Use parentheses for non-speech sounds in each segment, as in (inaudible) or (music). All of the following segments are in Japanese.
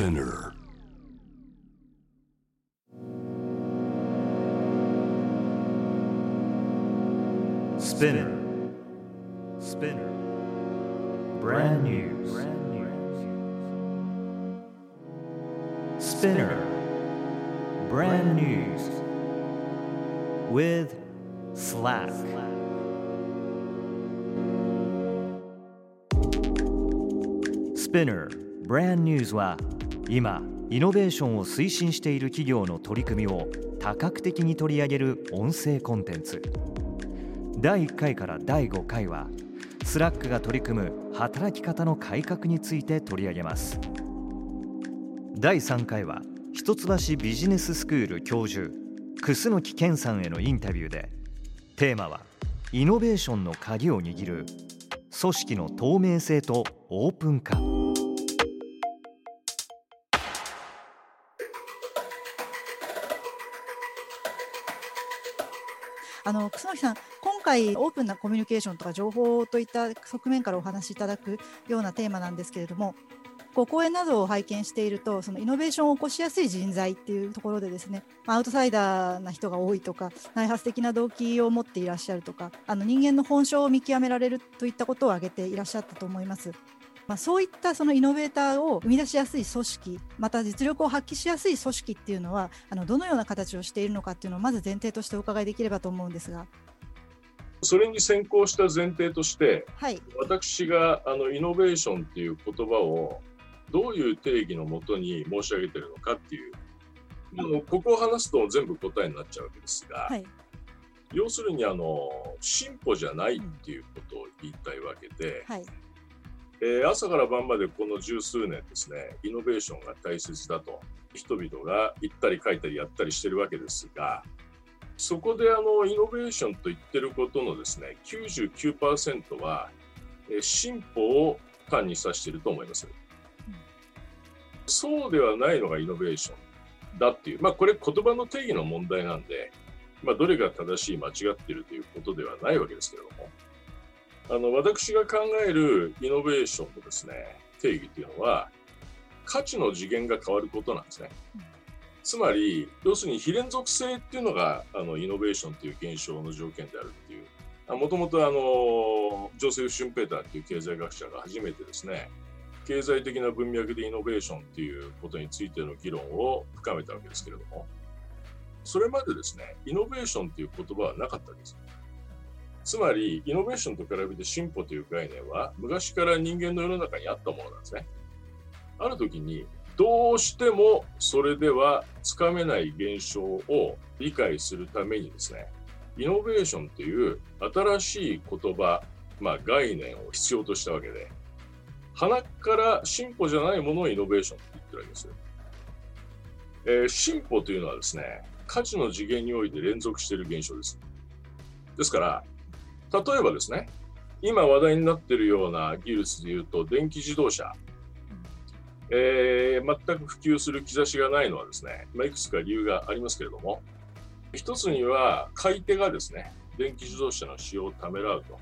Spinner. Spinner. Spinner. Brand new. Brand new. Spinner. Brand news. With Slack. SPINEAR Brand News は今イノベーションを推進している企業の取り組みを多角的に取り上げる音声コンテンツ。第1回から第5回は Slack が取り組む働き方の改革について取り上げます。第3回は一橋ビジネススクール教授楠木健さんへのインタビューでテーマはイノベーションの鍵を握る組織の透明性とオープン化。あの楠木さん、今回オープンなコミュニケーションとか情報といった側面からお話しいただくようなテーマなんですけれども、こう講演などを拝見していると、そのイノベーションを起こしやすい人材っていうところでですね、アウトサイダーな人が多いとか、内発的な動機を持っていらっしゃるとか、あの人間の本性を見極められるといったことを挙げていらっしゃったと思います。まあ、そういったそのイノベーターを生み出しやすい組織また実力を発揮しやすい組織っていうのはあのどのような形をしているのかっていうのをまず前提としてお伺いできればと思うんですが。それに先行した前提として、はい、私があのイノベーションっていう言葉をどういう定義のもとに申し上げてるのかっていうあのここを話すと全部答えになっちゃうわけですが、はい、要するにあの進歩じゃないっていうことを言いたいわけで、はいえー、朝から晩までこの十数年ですね、イノベーションが大切だと、人々が言ったり書いたりやったりしてるわけですが、そこであのイノベーションと言ってることのですね、99%は、えー、進歩を単に指していると思います。そうではないのがイノベーションだっていう、まあこれ言葉の定義の問題なんで、まあどれが正しい間違ってるということではないわけですけれども、あの私が考えるイノベーションのですね定義というのは価値の次元が変わることなんですね。つまり要するに非連続性っていうのがあのイノベーションという現象の条件であるっていうもともとあのジョセフ・シュンペーターっていう経済学者が初めてですね経済的な文脈でイノベーションっていうことについての議論を深めたわけですけれどもそれまでですねイノベーションっていう言葉はなかったわけです。つまり、イノベーションと比べて進歩という概念は、昔から人間の世の中にあったものなんですね。ある時に、どうしてもそれではつかめない現象を理解するためにですね、イノベーションという新しい言葉、まあ、概念を必要としたわけで、鼻から進歩じゃないものをイノベーションと言ってるわけですよ。えー、進歩というのはですね、価値の次元において連続している現象です。ですから、例えばですね、今話題になっているような技術でいうと、電気自動車、えー、全く普及する兆しがないのはですね、まあ、いくつか理由がありますけれども、一つには買い手がですね、電気自動車の使用をためらうと。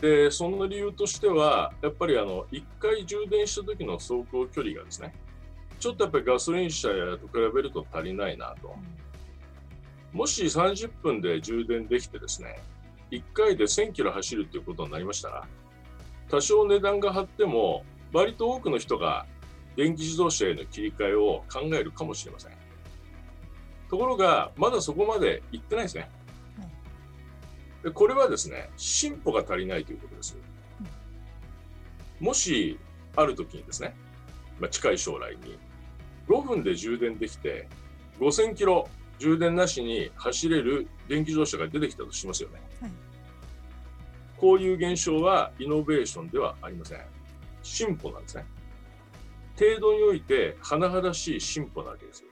で、その理由としては、やっぱりあの、1回充電した時の走行距離がですね、ちょっとやっぱりガソリン車と比べると足りないなと。もし30分で充電できてですね、1回で1000キロ走るっていうことになりました？ら、多少値段が張っても、割と多くの人が電気自動車への切り替えを考えるかもしれません。ところが、まだそこまで行ってないですね。でこれはですね、進歩が足りないということです。もし、ある時にですね、まあ、近い将来に、5分で充電できて、5000キロ充電なしに走れる電気自動車が出てきたとしますよね。はい、こういう現象はイノベーションではありません。進歩なんですね。程度において甚だしい進歩なわけですよ。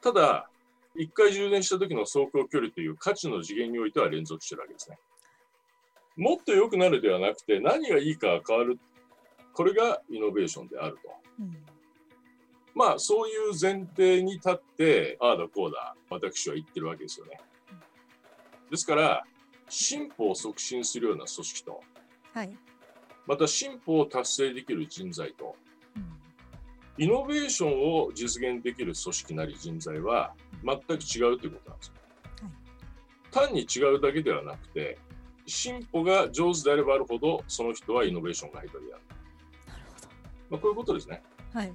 ただ、一回充電した時の走行距離という価値の次元においては連続してるわけですね。もっと良くなるではなくて何がいいかが変わる。これがイノベーションであると。うんまあそういう前提に立ってああだこうだ私は言ってるわけですよね。ですから進歩を促進するような組織と、はい、また進歩を達成できる人材と、イノベーションを実現できる組織なり人材は全く違うということなんですよ。単に違うだけではなくて、進歩が上手であればあるほど、その人はイノベーションが下手である。なるほど。まあ、こういうことですね。はい。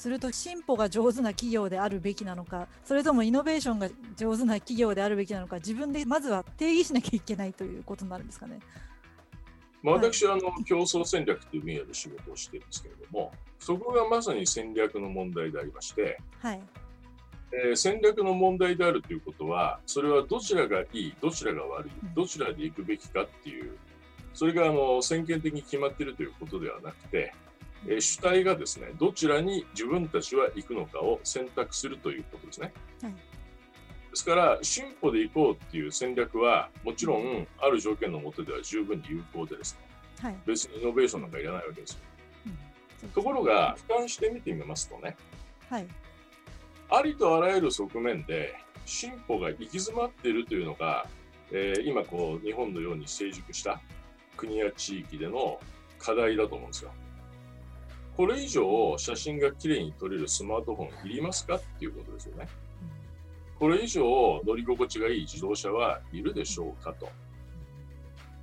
すると進歩が上手な企業であるべきなのか、それともイノベーションが上手な企業であるべきなのか、自分でまずは定義しなきゃいけないということになるんですかね。まあ、私はあの競争戦略という分野で仕事をしているんですけれども、そこがまさに戦略の問題でありまして、はい。えー戦略の問題であるということは、それはどちらがいい、どちらが悪いうん、どちらで行くべきかっていう、それがあの先見的に決まっているということではなくて、えー主体がですね、どちらに自分たちは行くのかを選択するということですね。はいですから、進歩で行こうっていう戦略は、もちろん、ある条件の下では十分に有効でですね、はい。別にイノベーションなんかいらないわけですよ。うんところが、俯瞰して見てみますとね、はい。ありとあらゆる側面で進歩が行き詰まっているというのが、えー今こう日本のように成熟した国や地域での課題だと思うんですよ。これ以上写真がきれいに撮れるスマートフォンいりますかっていうことですよね。これ以上乗り心地がいい自動車はいるでしょうかと。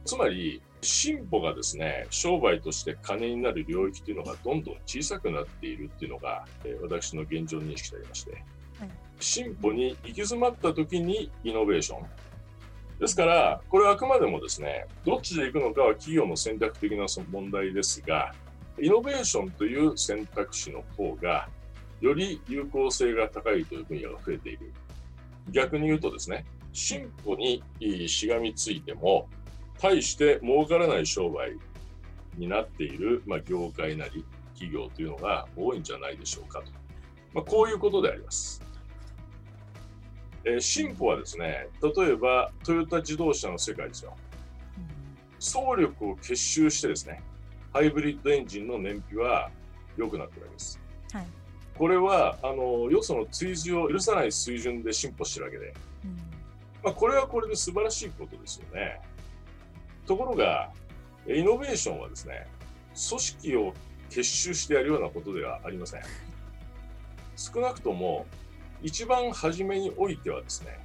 つまり進歩がですね商売として金になる領域というのがどんどん小さくなっているっていうのが、えー私の現状認識でありまして、はい進歩に行き詰まった時にイノベーションですからこれはあくまでもですねどっちで行くのかは企業の選択的な問題ですがイノベーションという選択肢の方がより有効性が高いという分野が増えている逆に言うとですね進歩にしがみついても対して儲からない商売になっている、まあ、業界なり企業というのが多いんじゃないでしょうかと、まあ、こういうことであります。えー進歩はですね、例えばトヨタ自動車の世界ですよ。総力を結集してですね、ハイブリッドエンジンの燃費は良くなってるわけです。はい。これは、あの、よその追随を許さない水準で進歩してるわけで、うんまあ、これはこれで素晴らしいことですよね。ところが、イノベーションはですね、組織を結集してやるようなことではありません。少なくとも、一番初めにおいてはですね、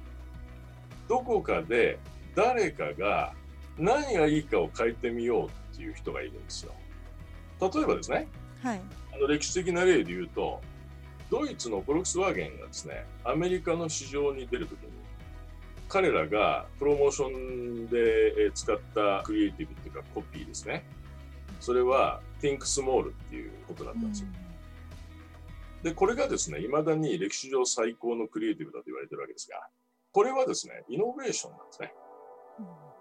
どこかで誰かが何がいいかを変えてみようっていう人がいるんですよ。例えばですね、はい。あの歴史的な例で言うと、ドイツのフォルクスワーゲンがですね、アメリカの市場に出るときに、彼らがプロモーションでえー使ったクリエイティブっていうかコピーですね。それは Think Small っていうことだったんですよ。で、これがですね、未だに歴史上最高のクリエイティブだと言われてるわけですが、これはですね、イノベーションなんですね。うん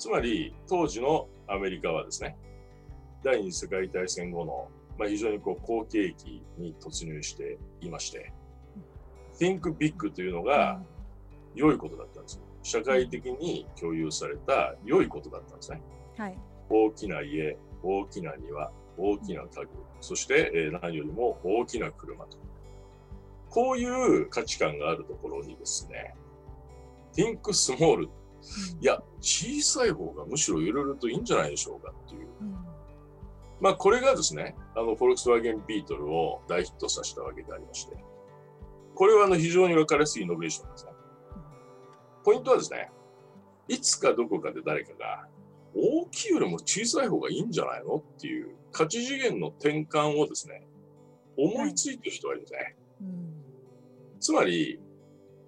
つまり、当時のアメリカはですね、第二次世界大戦後の、まあ、非常にこう好景気に突入していまして、Think Big というのが良いことだったんですよ。社会的に共有された良いことだったんですね。はい。大きな家、大きな庭、大きな家具、そして、えー何よりも大きな車と。こういう価値観があるところにですね、Think Small いや、小さい方がむしろいろいろといいんじゃないでしょうかっていう。うんまあ、これがですね、あの、フォルクスワーゲンビートルを大ヒットさせたわけでありまして、これはあの非常に分かりやすいイノベーションですね。ポイントはですね、いつかどこかで誰かが、大きいよりも小さい方がいいんじゃないの？っていう価値次元の転換をですね、思いついてる人がいるんですね。つまり、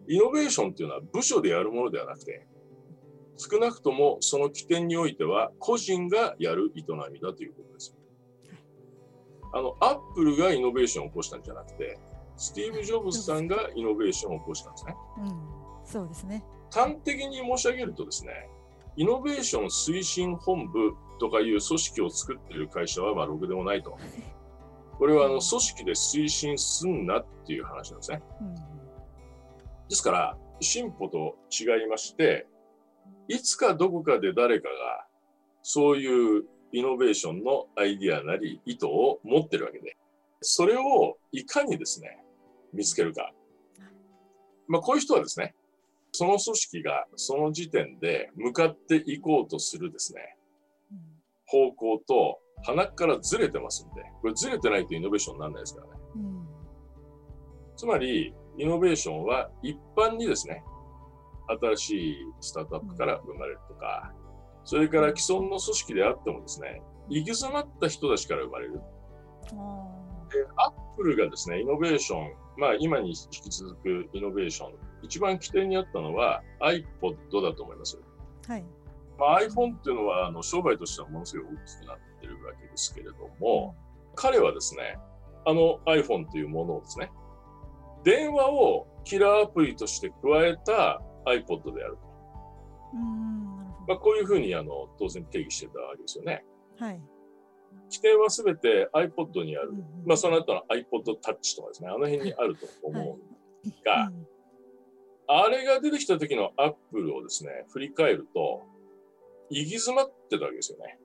イノベーションっていうのは部署でやるものではなくて、少なくともその起点においては個人がやる営みだということです。あの、アップルがイノベーションを起こしたんじゃなくて、スティーブ・ジョブズさんがイノベーションを起こしたんですね。うんそうですね。端的に申し上げるとですね、イノベーション推進本部とかいう組織を作っている会社はまあろくでもないと。これはあの組織で推進すんなっていう話なんですね。うんですから、進歩と違いまして、いつかどこかで誰かが、そういうイノベーションのアイディアなり意図を持ってるわけで、それをいかにですね、見つけるか。まあ、こういう人はですね、その組織がその時点で向かっていこうとするですね、方向と鼻からずれてますんで、これずれてないとイノベーションにならないですからね。うんつまり、イノベーションは一般にですね、新しいスタートアップから生まれるとか、それから既存の組織であってもですね、行き詰まった人たちから生まれる。あで、アップルがですね、イノベーション、まあ今に引き続くイノベーション、一番起点にあったのは iPod だと思います。ーはい。まあ、iPhone っていうのはあの商売としてはものすごい大きくなってるわけですけれども、彼はですね、あの iPhone というものをですね、電話をキラーアプリとして加えた iPod であるまあ、こういうふうにあの当然定義してたわけですよね。ど。はい。起点はすべて iPod にある。うんうんまあ、その後の iPod Touch とかですね、あの辺にあると思うんが、うんあれが出てきた時のアップルをですね、振り返ると、行き詰まってたわけですよね。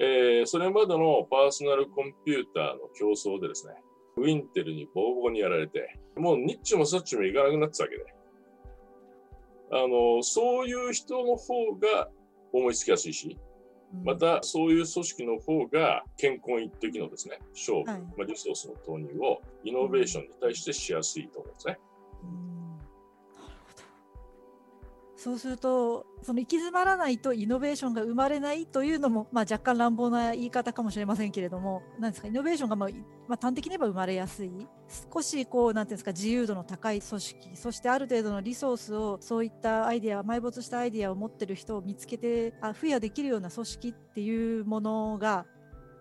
えーそれまでのパーソナルコンピューターの競争でですね、ウィンテルにボコボコにやられて、もうニッチもサッチもいかなくなってたわけで、あの、そういう人の方が思いつきやすいし、うんまたそういう組織の方が健康一滴のですね、勝負、はいまあ、リソースの投入をイノベーションに対してしやすいと思うんですね。うん。そうすると、その行き詰まらないとイノベーションが生まれないというのも、まあ、若干乱暴な言い方かもしれませんけれども、なんですか、イノベーションが、まあまあ、端的に言えば生まれやすい、少しこう、なんていうんですか、自由度の高い組織、そしてある程度のリソースを、そういったアイデア、埋没したアイデアを持ってる人を見つけて、あ付与できるような組織っていうものが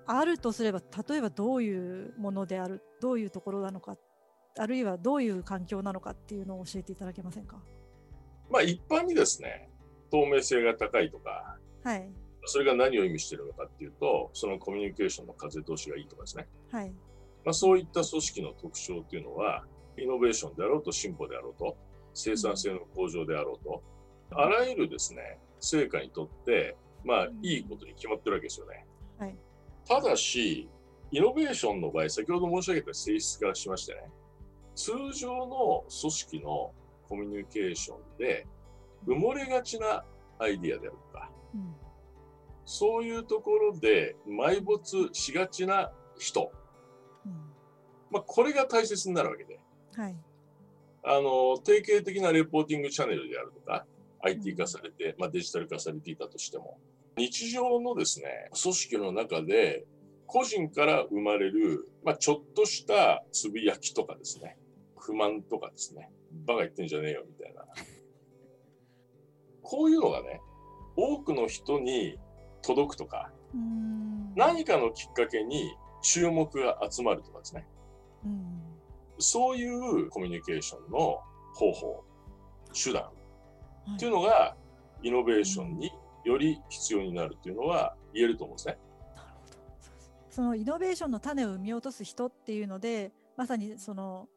あるとすれば、例えばどういうものである、どういうところなのか、あるいはどういう環境なのかっていうのを教えていただけませんか？まあ一般にですね、透明性が高いとか、はい。それが何を意味しているのかっていうと、そのコミュニケーションの風通しがいいとかですね。はい。まあ、そういった組織の特徴っていうのは、イノベーションであろうと進歩であろうと、生産性の向上であろうと、あらゆるですね、成果にとって、まあいいことに決まってるわけですよね。はい。ただし、イノベーションの場合、先ほど申し上げた性質からしましてね、通常の組織のコミュニケーションで埋もれがちなアイディアであるとか、うん。そういうところで埋没しがちな人、うん。まあ、これが大切になるわけで、はい。あの、定型的なレポーティングチャンネルであるとか、IT 化されて、まあ、デジタル化されていたとしても、日常のですね、組織の中で、個人から生まれる、まあ、ちょっとしたつぶやきとかですね、不満とかですね、バカ言ってんじゃねえよみたいな。こういうのがね、多くの人に届くとか。何かのきっかけに注目が集まるとかですね、うん。そういうコミュニケーションの方法、手段はいっていうのが、イノベーションにより必要になるっていうのは言えると思うんですね。なるほど。そのイノベーションの種を生み落とす人っていうので、まさにその、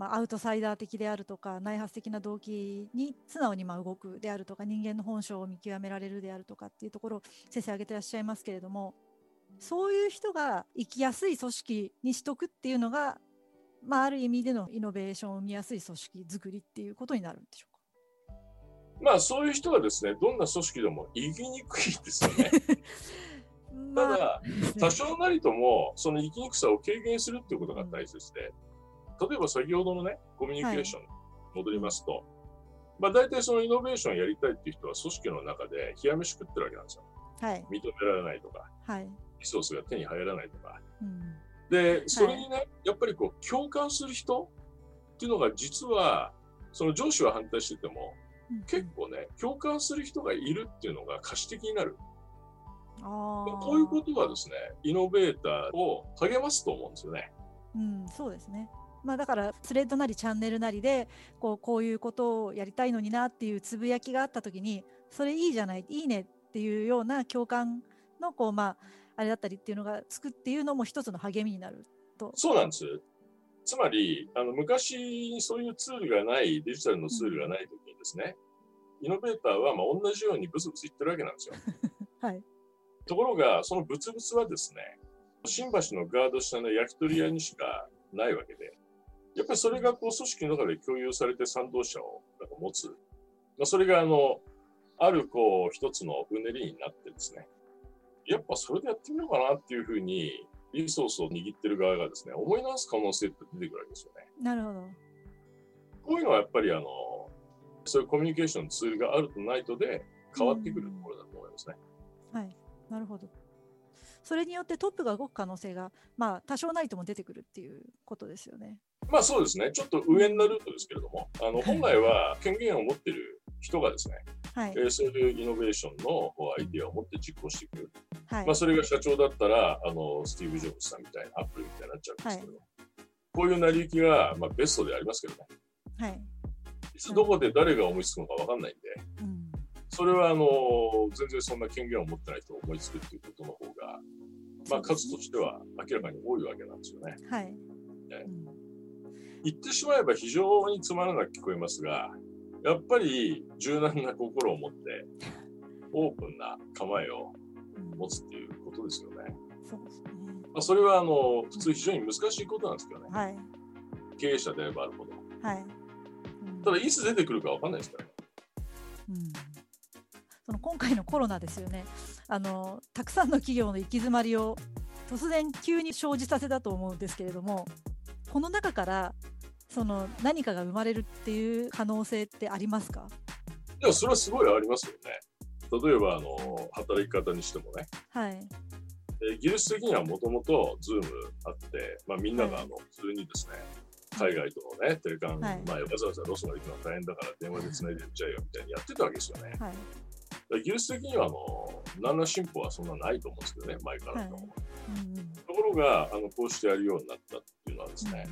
まあ、アウトサイダー的であるとか、内発的な動機に素直にまあ動くであるとか、人間の本性を見極められるであるとかっていうところを先生挙げてらっしゃいますけれども、そういう人が生きやすい組織にしとくっていうのが、まあ、ある意味でのイノベーションを生みやすい組織作りっていうことになるんでしょうか？まあそういう人はですね、どんな組織でも生きにくいですよね。た (laughs) まあだ、多少なりともその生きにくさを軽減するっていうことが大切で、例えば先ほどのね、コミュニケーションに戻りますと、まあ大体そのイノベーションやりたいっていう人は組織の中で冷や飯食ってるわけなんですよ。はい。認められないとか、はい。リソースが手に入らないとか。うん。で、それにね、やっぱりこう共感する人っていうのが実は、その上司は反対してても、うん結構ね、共感する人がいるっていうのが可視的になる。こういうことはですね、イノベーターを励ますと思うんですよね。うん、そうですね。まあだからスレッドなりチャンネルなりでこうこういうことをやりたいのになっていうつぶやきがあった時にそれいいじゃないいいねっていうような共感のこうまああれだったりっていうのがつくっていうのも一つの励みになると。そうなんです。つまり、あの昔にそういうツールがない、デジタルのツールがないときにですね、イノベーターはまあ同じようにブツブツ言ってるわけなんですよ。(laughs) はい。ところが、そのブツブツはですね、新橋のガード下の焼き鳥屋にしかないわけで、やっぱりそれがこう組織の中で共有されて賛同者をなんか持つ。まあ、それがあの、あるこう一つのうねりになってですね、やっぱそれでやってみようかなっていうふうに、リソースを握ってる側がですね、思い直す可能性って出てくるわけですよね。なるほど。こういうのはやっぱりあの、そういうコミュニケーションツールがあるとないとで変わってくるところだと思いますね。はい、なるほど。それによってトップが動く可能性が、まあ、多少なりとも出てくるっていうことですよね。まあそうですね、ちょっと上なルートですけれども、あの本来は権限を持っている人がですね、はいえ。ーそういうイノベーションのアイディアを持って実行していく。はいまあ、。それが社長だったら、あのスティーブ・ジョブズさんみたいな、アップルみたいになっちゃうんですけど、こういう成り行きが、まあ、ベストでありますけどね、はい。いつどこで誰が思いつくのか分かんないんで、うん。それはあの全然そんな権限を持ってない人が思いつくっていうことの方が、まあ、数としては明らかに多いわけなんですよね。はい。ねうん言ってしまえば非常につまらなく聞こえますが、やっぱり柔軟な心を持って、オープンな構えをうん持つっていうことですよね。そうですね。まあ、それはあの普通非常に難しいことなんですけどね。はい。経営者であればあるほど。はい。うんただ、いつ出てくるか分かんないですからね。うんその今回のコロナですよねあのたくさんの企業の行き詰まりを突然急に生じさせたと思うんですけれどもこの中からその何かが生まれるっていう可能性ってありますか？でもそれはすごいありますよね。例えばあの働き方にしてもね、はい。えー技術的にはもともと Zoom あって、まあ、みんながあの普通にですね、海外とのね、テレカン、はい。まあ、わざわざロスまで行くのは大変だから電話でつないでやっちゃえよみたいにやってたわけですよね。はい。技術的にはあの何ら進歩はそんなないと思うんですけどね、前からの。はいところがあのこうしてやるようになったっていうのはですね、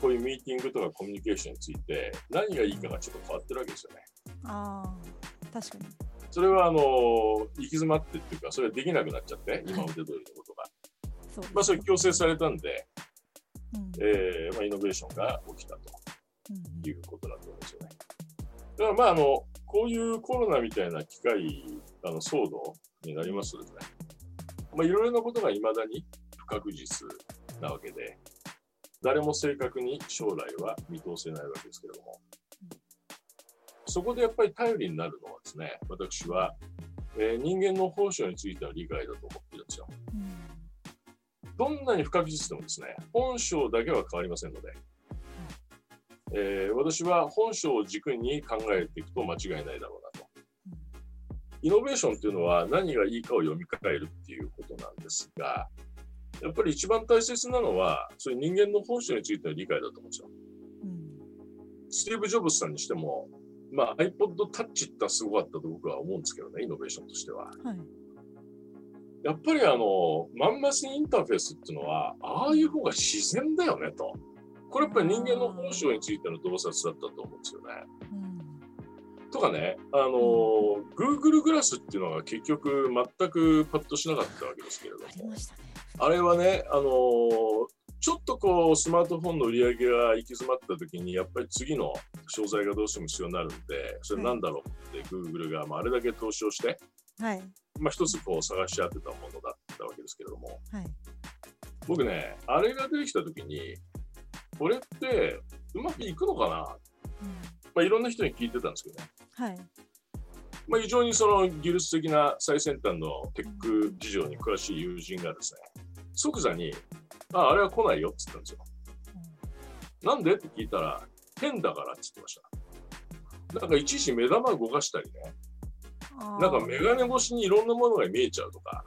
こういうミーティングとかコミュニケーションについて何がいいかがちょっと変わってるわけですよね。ああ確かにそれはあの行き詰まってっていうか、それはできなくなっちゃって、今まで通りのことが。そまあ、それ強制されたんで、うんえーまあ、イノベーションが起きたとうんいうことだと思うんですよね。だからまああの、こういうコロナみたいな機会、あの騒動になりますとですね、まあ、いろいろなことがいまだに不確実なわけで、誰も正確に将来は見通せないわけですけれども、そこでやっぱり頼りになるのはですね、私は、えー人間の本性についての理解だと思ってるんですよ。うんどんなに不確実でもですね、本性だけは変わりませんので、えー私は本性を軸に考えていくと間違いないだろうなと。イノベーションっていうのは何がいいかを読み替えるっていうことなんですが、やっぱり一番大切なのは、そういう人間の本性についての理解だと思うんですよ。うんスティーブ・ジョブズさんにしても、まあ、iPod Touch ってすごかったと僕は思うんですけどね、イノベーションとしては。はいやっぱりあの、マンマスインターフェースっていうのは、ああいう方が自然だよねと。これやっぱり人間の本性についての洞察だったと思うんですよね。うんとかね、あの、Google グラスっていうのが結局全くパッとしなかったわけですけれども。あね。あれはね、あの、ちょっとこうスマートフォンの売り上げが行き詰まった時にやっぱり次の商材がどうしても必要になるんでそれなんだろうって Google がまああれだけ投資をして、はい。まあ、一つこう探し当てたものだったわけですけれども。はい。僕ねあれが出てきた時にこれってうまくいくのかな、うんまあ、いろんな人に聞いてたんですけどね、はい。まあ、非常にその技術的な最先端のテック事情に詳しい友人がですね即座にああれは来ないよって言ったんですよ。なんでって聞いたら、変だからって言ってました。なんかいちいち目玉動かしたりね、なんかメガネ越しにいろんなものが見えちゃうとか、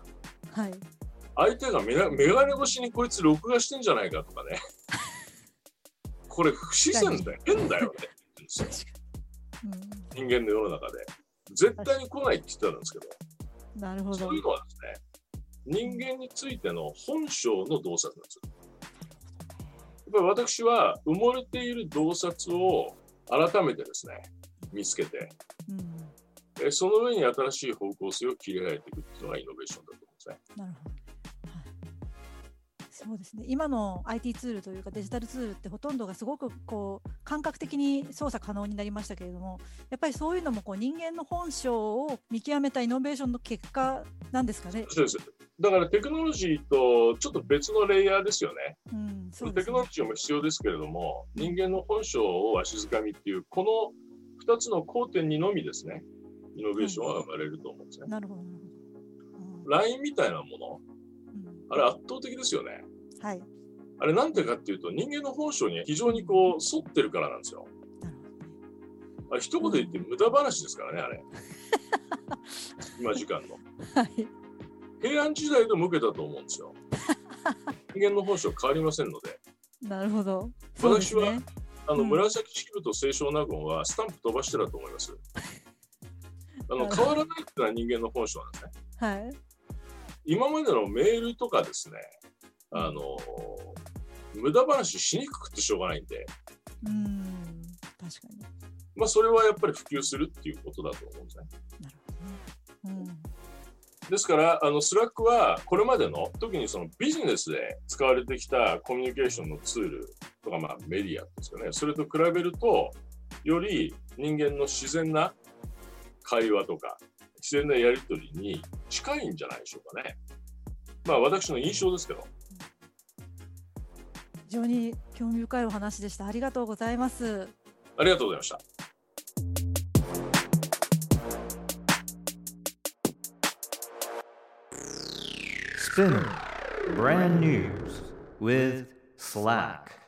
はい。相手がメガメガネ越しにこいつ録画してんじゃないかとかね。(laughs) これ不自然だよ、変だよねですよ。うん人間の世の中で。絶対に来ないって言ってたんですけど、なるほどそういうのはですね、人間についての本性の洞察なんですよ。やっぱり私は埋もれている洞察を改めてですね、見つけて、うんえその上に新しい方向性を切り替えていくっていうのがイノベーションだと思うんですね。そうですね今の IT ツールというかデジタルツールってほとんどがすごくこう感覚的に操作可能になりましたけれどもやっぱりそういうのもこう人間の本性を見極めたイノベーションの結果なんですかね。そうです。だからテクノロジーとちょっと別のレイヤーですよね。うん、そうねクノロジーも必要ですけれども、人間の本性をわしづかみっていう、この2つの交点にのみですね、イノベーションは生まれると思うんですね。なるほどなるほど。うん LINE みたいなもの、うんあれ圧倒的ですよね。はい。あれなんでかっていうと、人間の本性に非常にこう沿ってるからなんですよ。あれ一言で言って無駄話ですからね、あれ。(laughs) 今時間の。はい。平安時代でも受けたと思うんですよ。人間の本性変わりませんので。なるほど。そうですね。あのうん紫式部と清少納言はスタンプ飛ばしてたと思います。あの (laughs) 変わらないっていうのは人間の本性なんですね。はい。今までのメールとかですね、あの無駄話しにくくてしょうがないんで、うーん。確かに。まあ、それはやっぱり普及するっていうことだと思うんですね。なるほどね。ですから、あの Slack はこれまでの特にそのビジネスで使われてきたコミュニケーションのツールとか、まあ、メディアですかね、それと比べると、より人間の自然な会話とか、自然なやり取りに近いんじゃないでしょうかね。まあ、私の印象ですけど。非常に興味深いお話でした。ありがとうございます。ありがとうございました。Spinner Brand News with Slack.